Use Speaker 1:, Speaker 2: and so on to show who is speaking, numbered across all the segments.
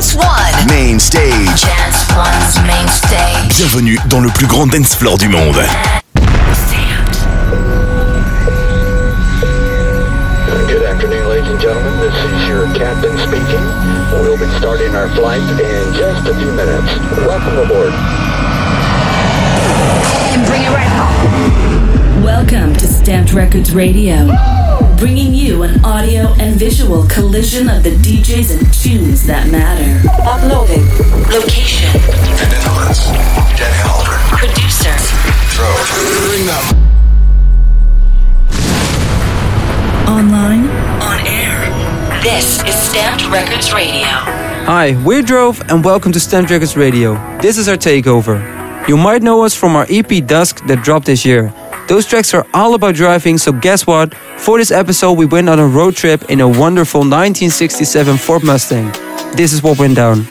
Speaker 1: Dance One.
Speaker 2: Main stage.
Speaker 1: Dance One's main stage.
Speaker 2: Bienvenue dans le plus grand dance floor du monde.
Speaker 3: Good afternoon, ladies and gentlemen. This is your captain speaking. We'll be starting our flight in just a few minutes. Welcome aboard.
Speaker 1: And bring it right home.
Speaker 4: Welcome to STMPD Records Radio, bringing you an audio and visual collision of the DJs and tunes that matter. Uploading. Location.
Speaker 5: The Netherlands. Den Helder.
Speaker 4: Producer.
Speaker 5: Drove.
Speaker 2: Bring them.
Speaker 4: Online. On air. This is STMPD Records Radio.
Speaker 6: Hi, we're Drove and welcome to STMPD Records Radio. This is our takeover. You might know us from our EP Dusk that dropped this year. Those tracks are all about driving, so guess what? For this episode, we went on a road trip in a wonderful 1967 Ford Mustang. This is what went down.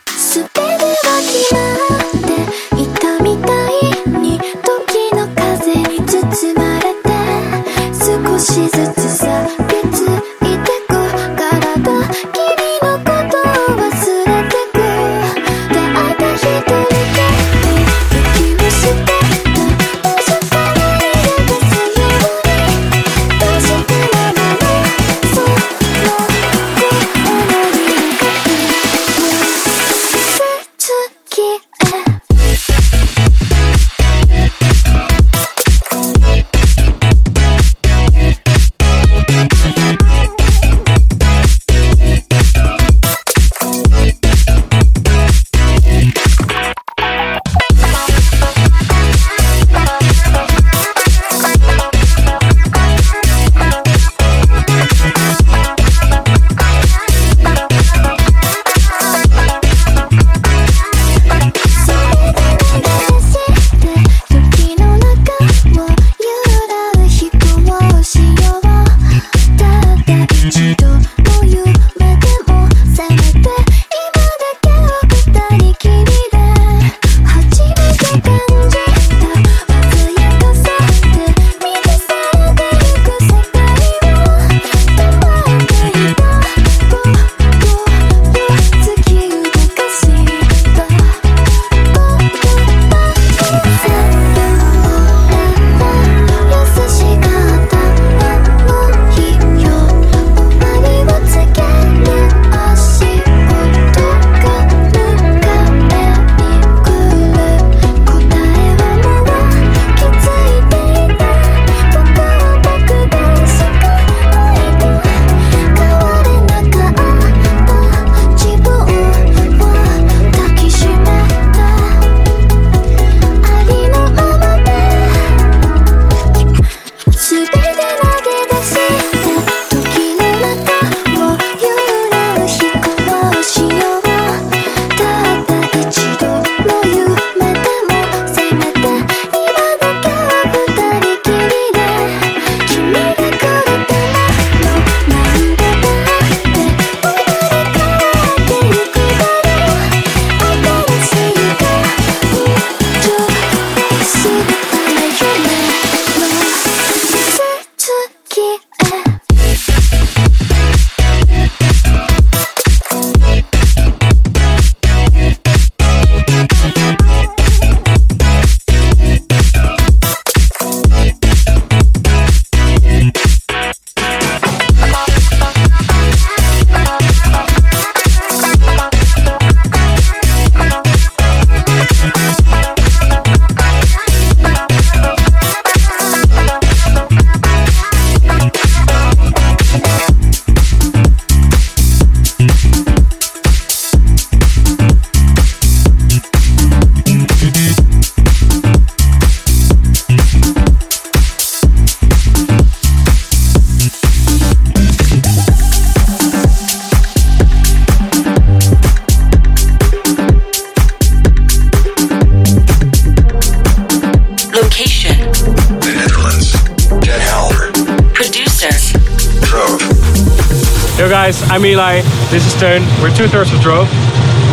Speaker 7: We're two thirds of Drove.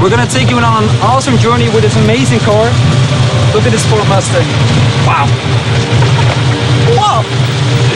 Speaker 6: We're gonna take you on an awesome journey with this amazing car. Look at this Ford Mustang. Wow. Whoa!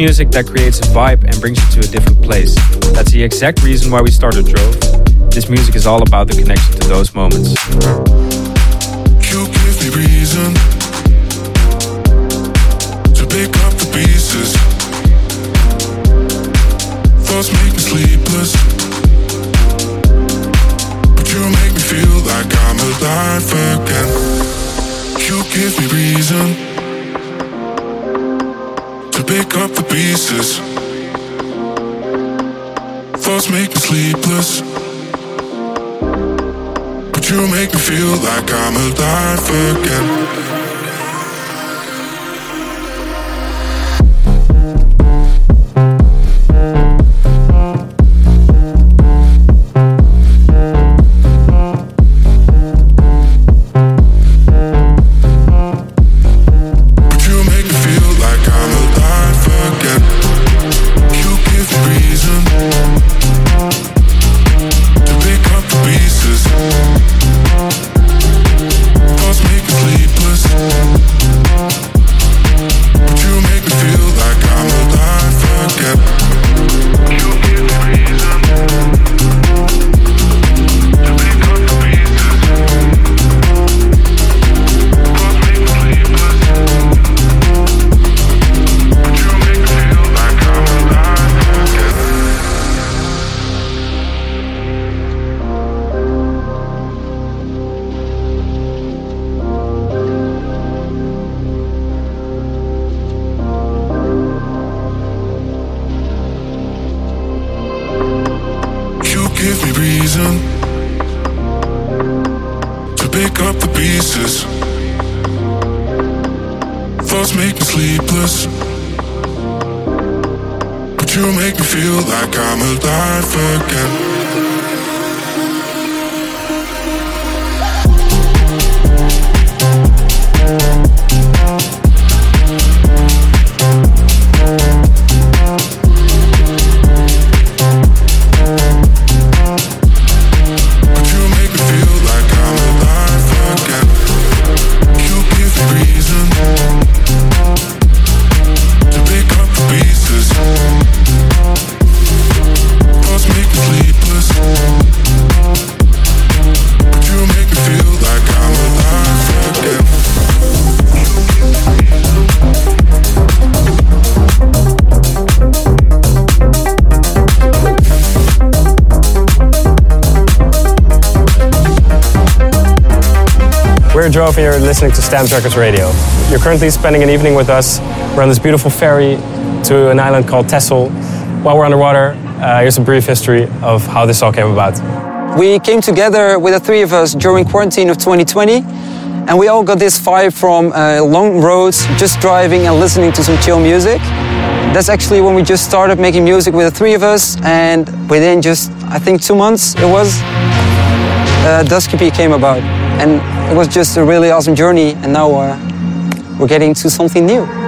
Speaker 7: music that creates a vibe and brings you to a different place. That's the exact reason why we started Drove. This music is all about the connection to those moments.
Speaker 8: pieces. Thoughts make me sleepless. But you make me feel like I'm alive again.
Speaker 9: We're and you're listening to Stamps Records Radio. You're currently spending an evening with us. We're on this beautiful ferry to an island called Texel. While we're underwater, uh, here's a brief history of how this all came about.
Speaker 10: We came together with the three of us during quarantine of 2020, and we all got this vibe from uh, long roads, just driving and listening to some chill music. That's actually when we just started making music with the three of us, and within just, I think, two months it was, uh, Dusky came about. And it was just a really awesome journey, and now uh, we're getting to something new.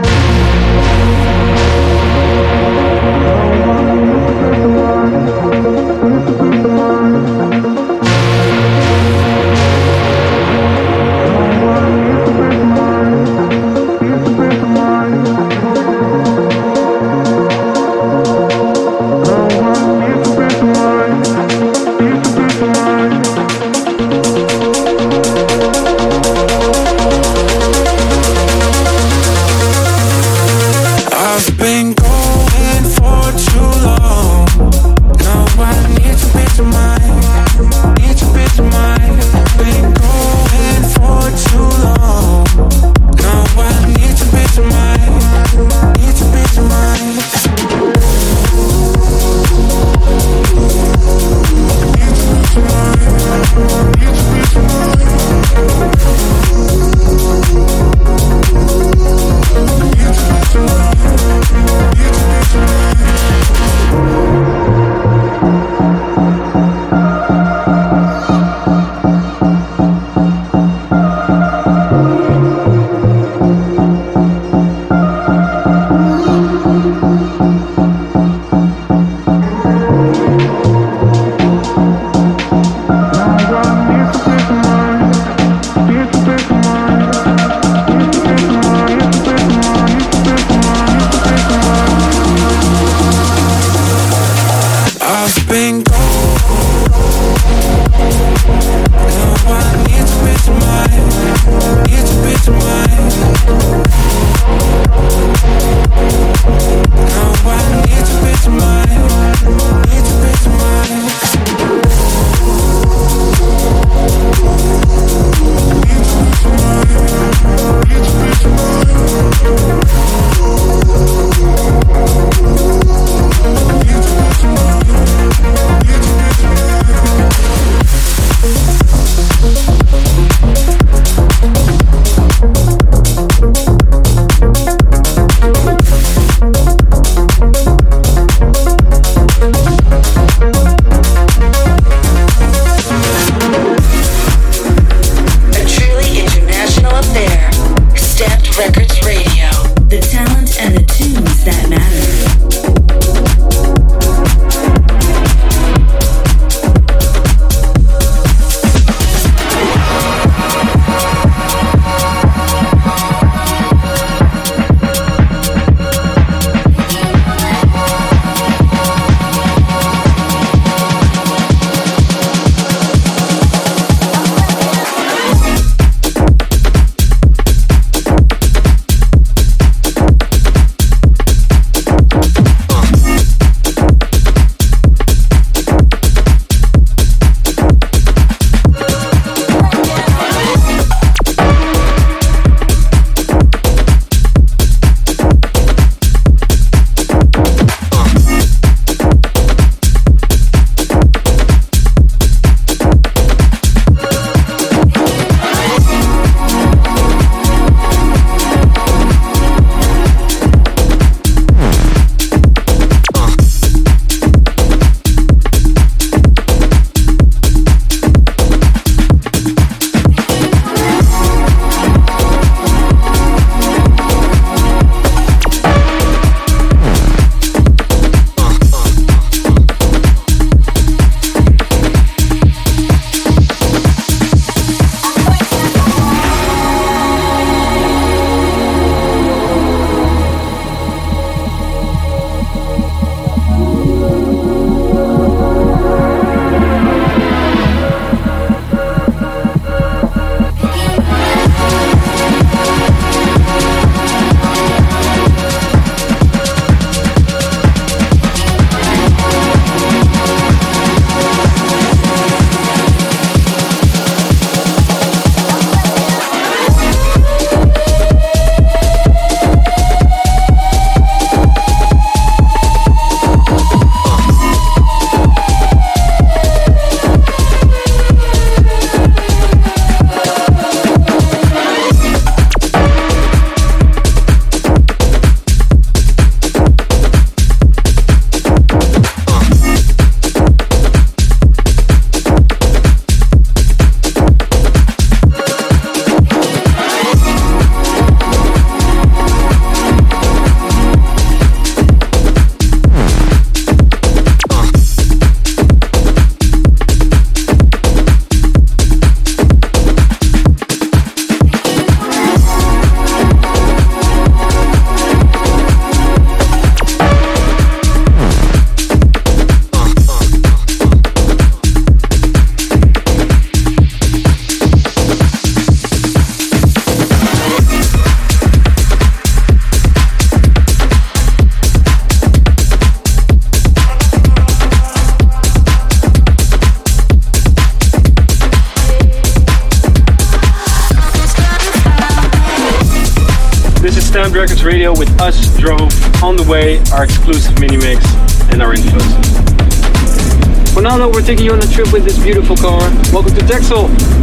Speaker 7: Trip with this beautiful car. Welcome to Texel.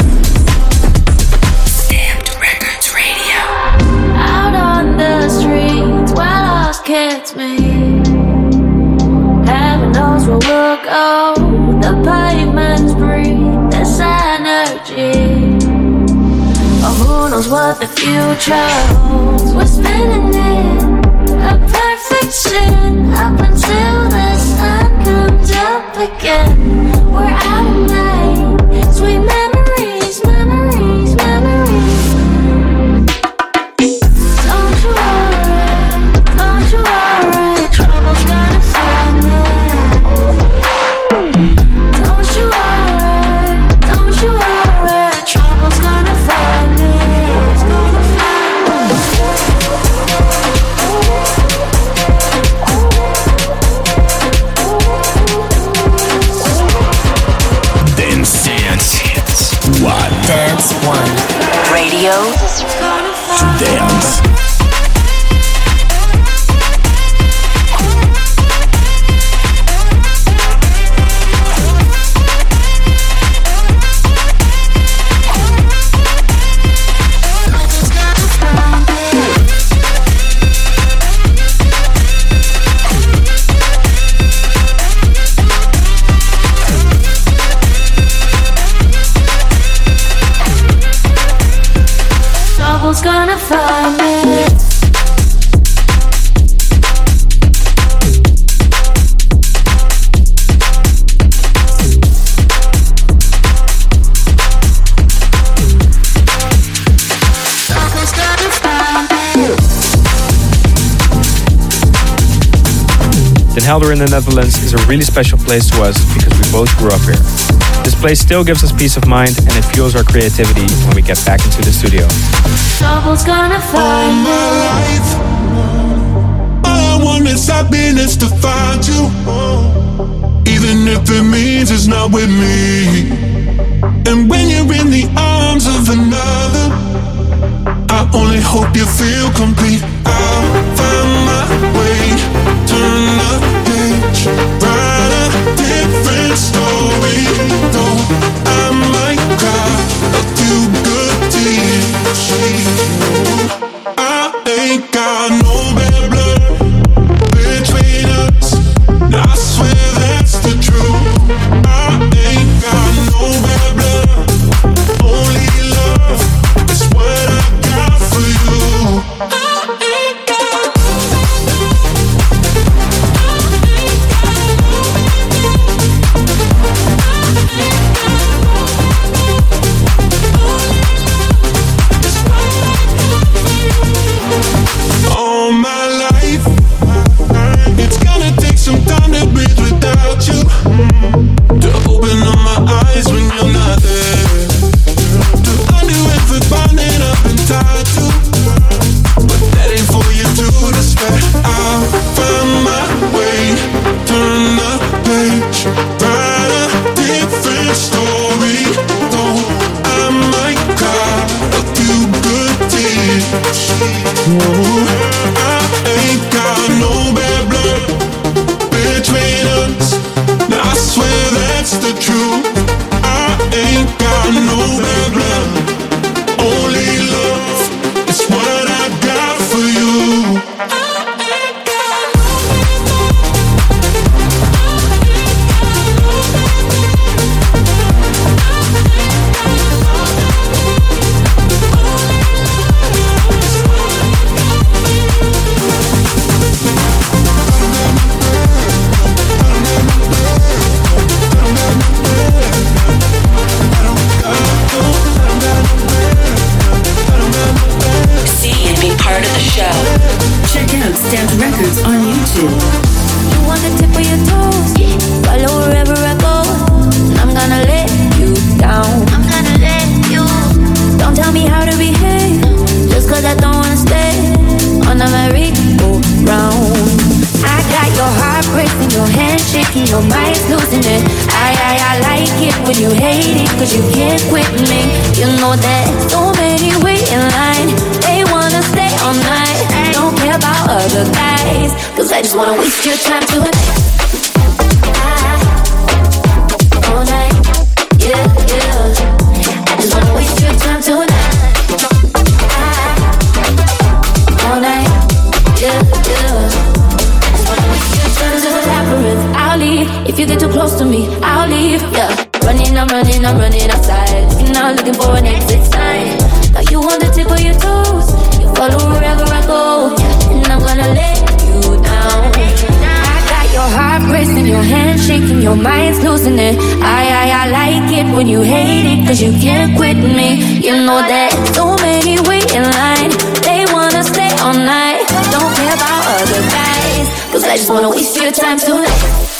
Speaker 7: Helder in the Netherlands is a really special place to us because we both grew up here. This place still gives us peace of mind and it fuels our creativity when we get back into the studio.
Speaker 11: Trouble's gonna find me.
Speaker 8: All I want is happiness to find you. Even if it means it's not with me. And when you're in the arms of another, I only hope you feel complete. I'll
Speaker 4: STMPD Records on YouTube.
Speaker 11: You want the tip of your toes? Follow wherever I go. I'm gonna let you down. I'm gonna let you. Don't tell me how to behave. Just cause I don't wanna stay on merry-go-round. I got your heart racing, your shaking, your mind's losing it. I, I, I like it when you hate it, cause you can't quit me. You know that so many wait in line, they wanna stay all night. About other guys, cause I just wanna waste your time tonight. All night, yeah, yeah. I just wanna waste your time. All night, yeah, yeah. I'll leave if you get too close to me. I'll leave, yeah. Running, I'm running, I'm running outside. Looking out, looking for an exit sign. Got you on the tip of your toes. Go, and I'm gonna let you down. I got your heart racing, your shaking, your mind's losing it. I, I, I like it when you hate it, cause you can't quit me. You know that so many line. They wanna stay all night. Don't care about other guys, cause I just wanna waste your time tonight.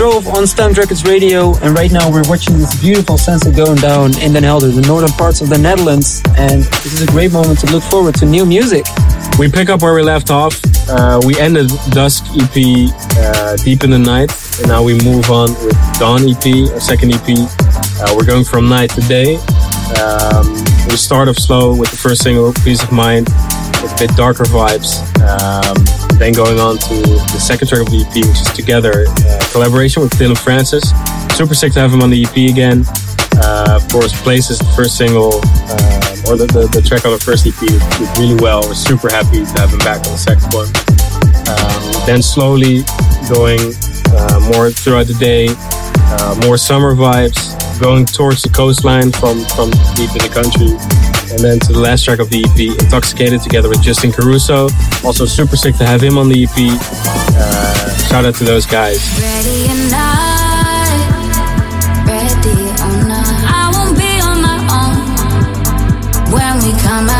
Speaker 6: Drove on STMPD Records Radio, and right now we're watching this beautiful sunset going down in Den Helder, the northern parts of the Netherlands. And this is a great moment to look forward to new music.
Speaker 9: We pick up where we left off. Uh, we ended Dusk EP uh, Deep in the Night, and now we move on with Dawn EP, our second EP. Uh, we're going from night to day. Um, we start off slow with the first single, Peace of Mind, with a bit darker vibes. Um, then going on to the second track of the EP, which is Together, uh, collaboration with Dillon Francis. Super sick to have him on the EP again. Uh, of course, Places, the first single, um, or the, the, the track on the first EP, did really well. We're super happy to have him back on the second one. Um, then slowly going uh, more throughout the day, uh, more summer vibes, going towards the coastline from, from deep in the country. And then to the last track of the EP, Intoxicated, together with Justin Caruso. Also super sick to have him on the EP. Uh, shout out to those guys.
Speaker 11: Ready or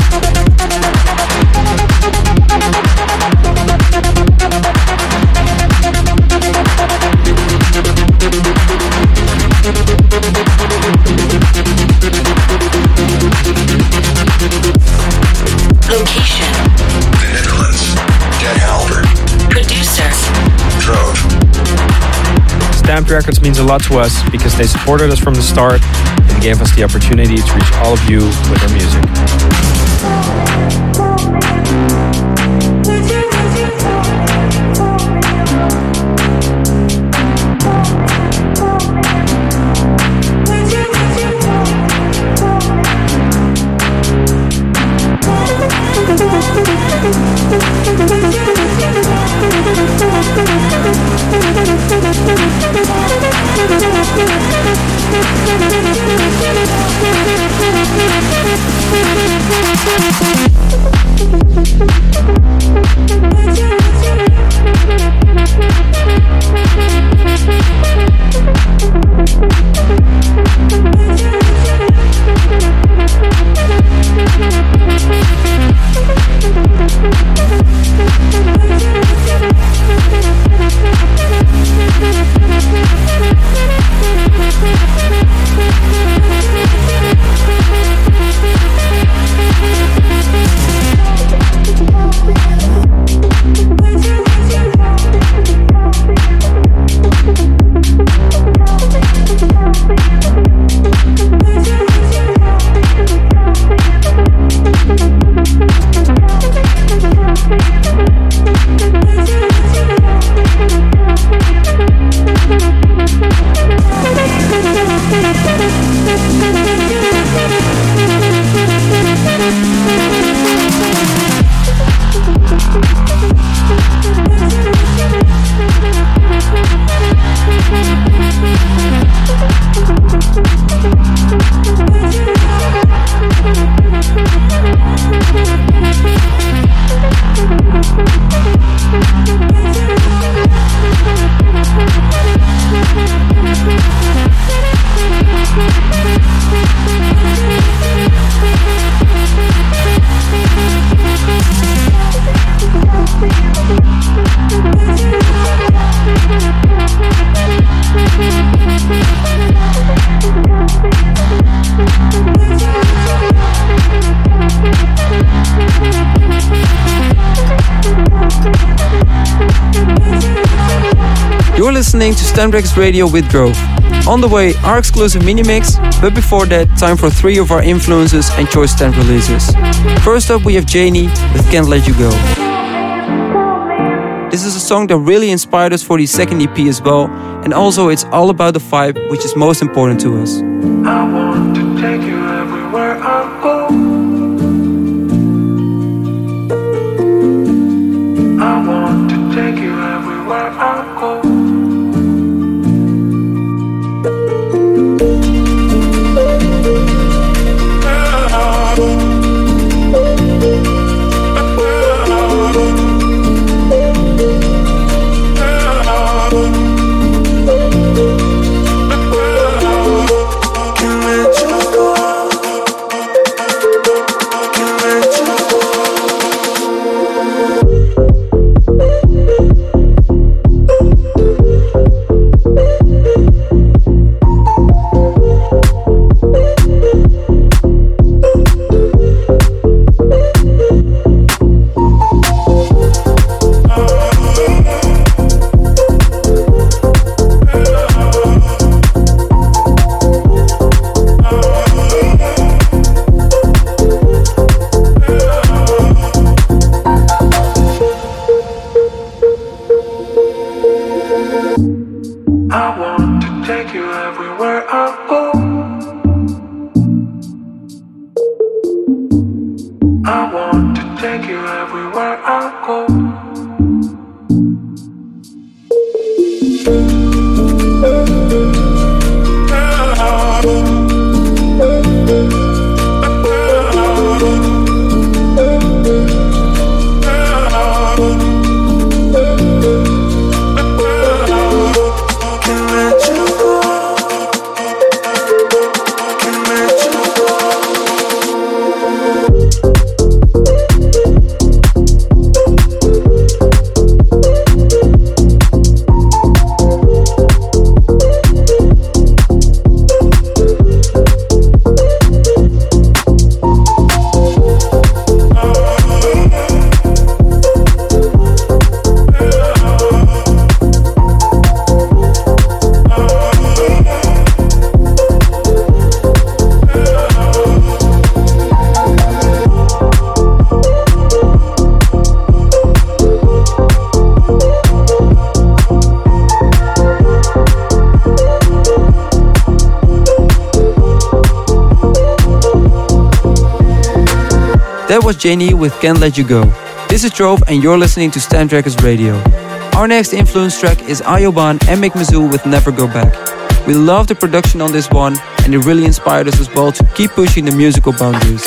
Speaker 12: Records means a lot to us because they supported us from the start and gave us the opportunity to reach all of you with our music.
Speaker 13: To Radio with Drove. On the way, our exclusive mini mix, but before that, time for three of our influences and choice STMPD releases. First up, we have Janie with Can't Let You Go. This is a song that really inspired us for the second EP as well, and also it's all about the vibe, which is most important to us. Janie with Can't Let You Go. This is Drove and you're listening to STMPD Radio. Our next influence track is Ayoban and Mick with Never Go Back. We love the production on this one and it really inspired us as well to keep pushing the musical boundaries.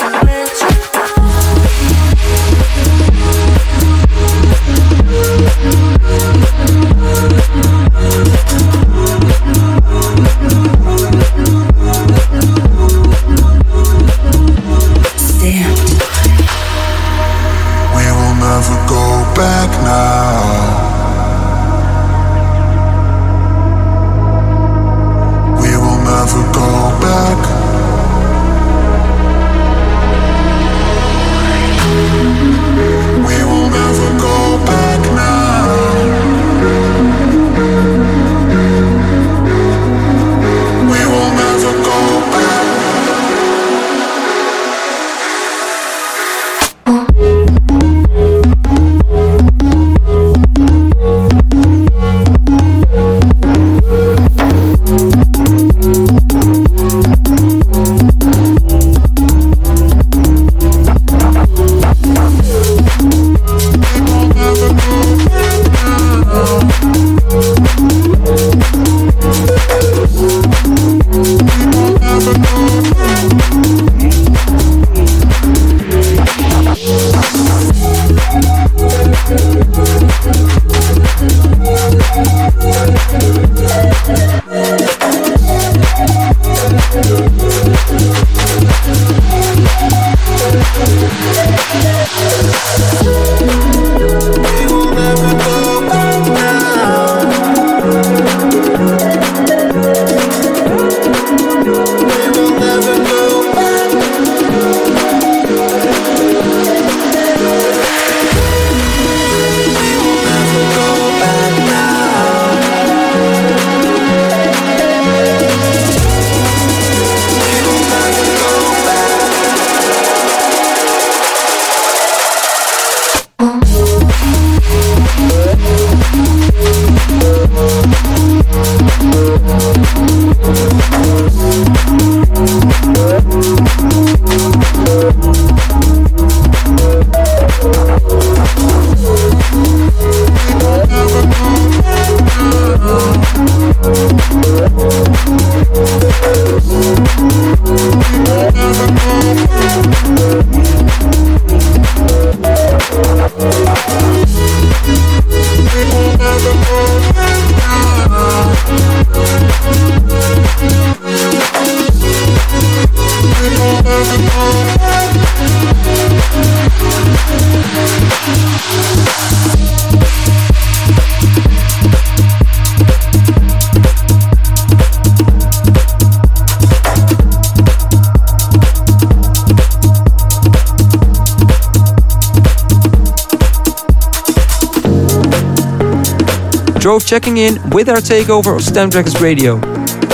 Speaker 13: Drove checking in with our takeover of STMPD Records Radio.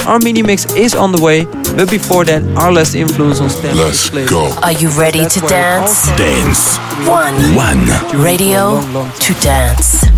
Speaker 13: Our mini mix is on the way, but before that, our last influence on Stamped
Speaker 8: Let's go.
Speaker 14: Are you ready to dance?
Speaker 8: Dance.
Speaker 14: One.
Speaker 8: One.
Speaker 14: Radio
Speaker 8: long to dance.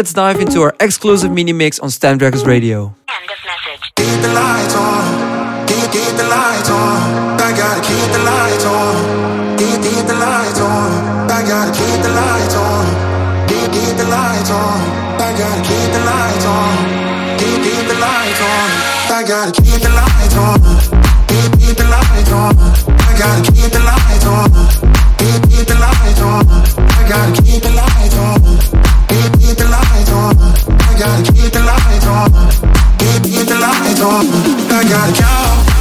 Speaker 8: let's
Speaker 13: dive into our exclusive mini mix on STMPD Records Radio.
Speaker 8: gotta keep the lights on. Keep, keep the lights on. I gotta count.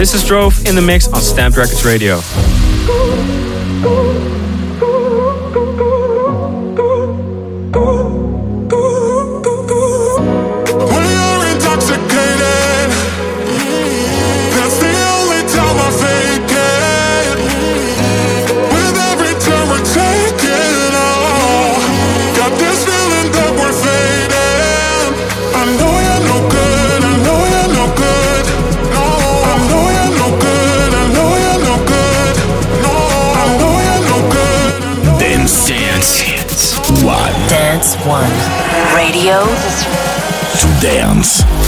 Speaker 8: This is Drove in the Mix on STMPD Records Radio.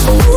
Speaker 8: Records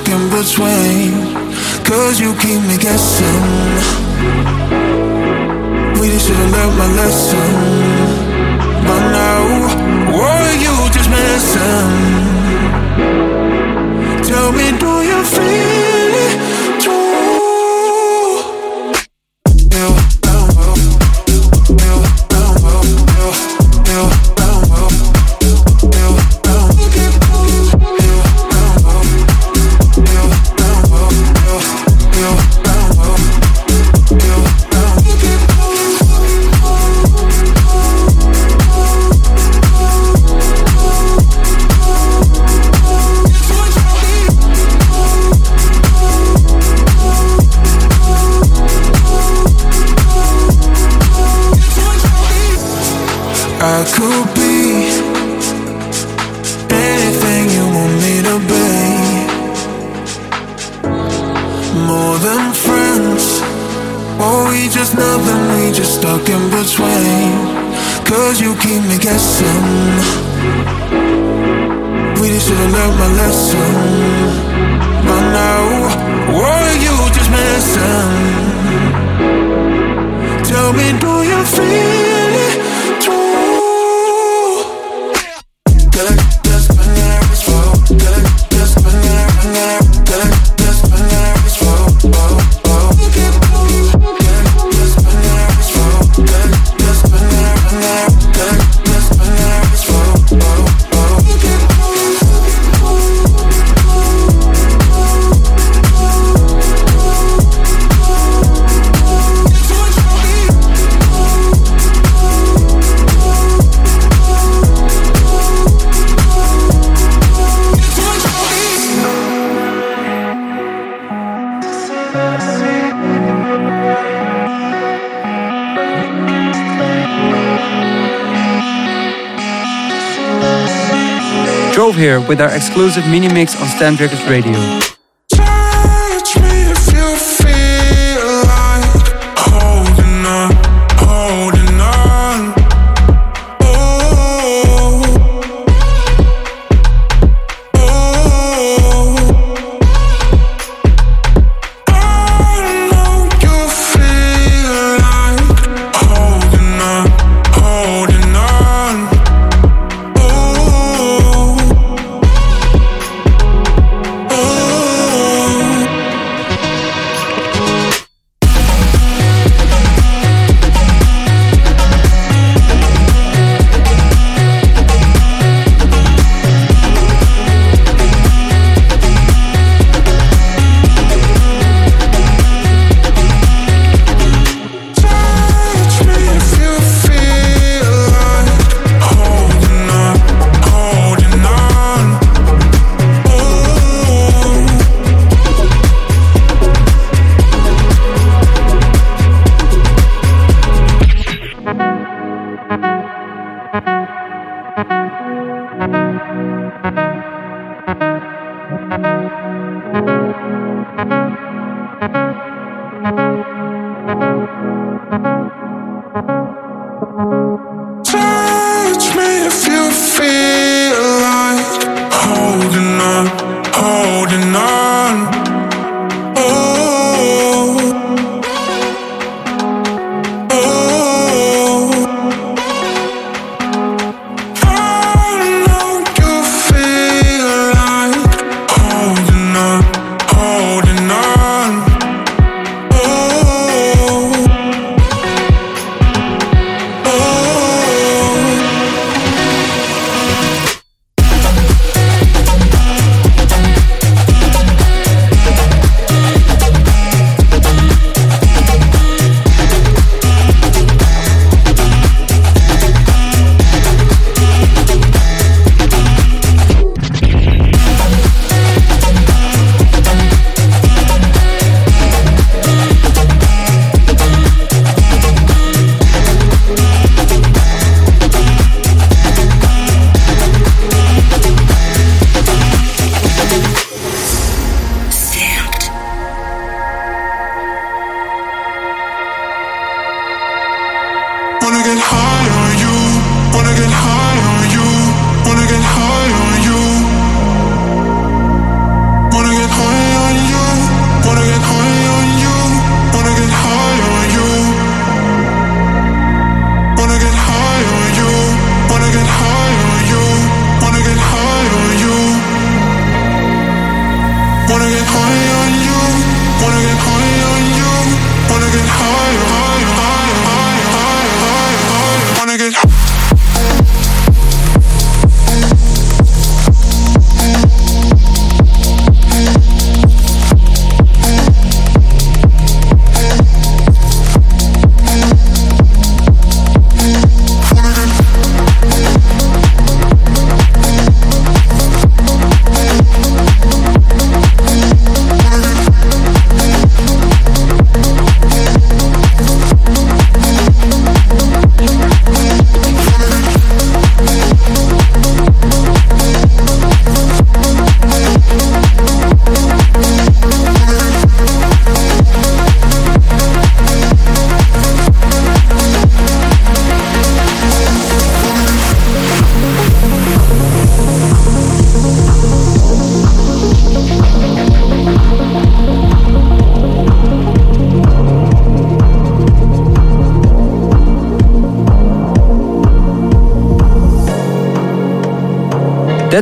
Speaker 8: stuck
Speaker 13: in between. Cause you keep me guessing. Really should've learned my lesson. But now, were you just missing? Tell me, do you feel it? here with our exclusive mini mix on STMPD Records
Speaker 8: Radio.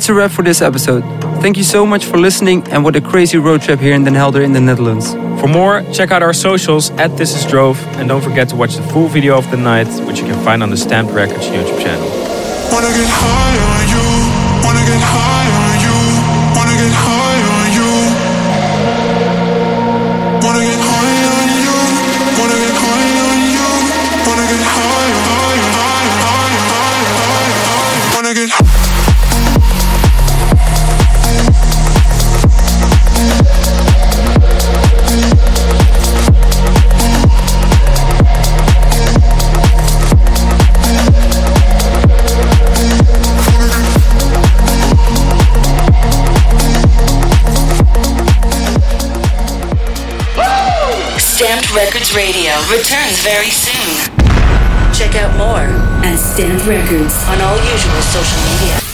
Speaker 8: a wrap for this episode. Thank you so much for listening and what a crazy road trip here in Den Helder in the Netherlands.
Speaker 12: For more, check out our socials at This Is Drove and don't forget to watch the full video of the night, which you can find on the STMPD Records YouTube channel.
Speaker 4: Returns very soon. Check out more at STMPD Records on all usual social media.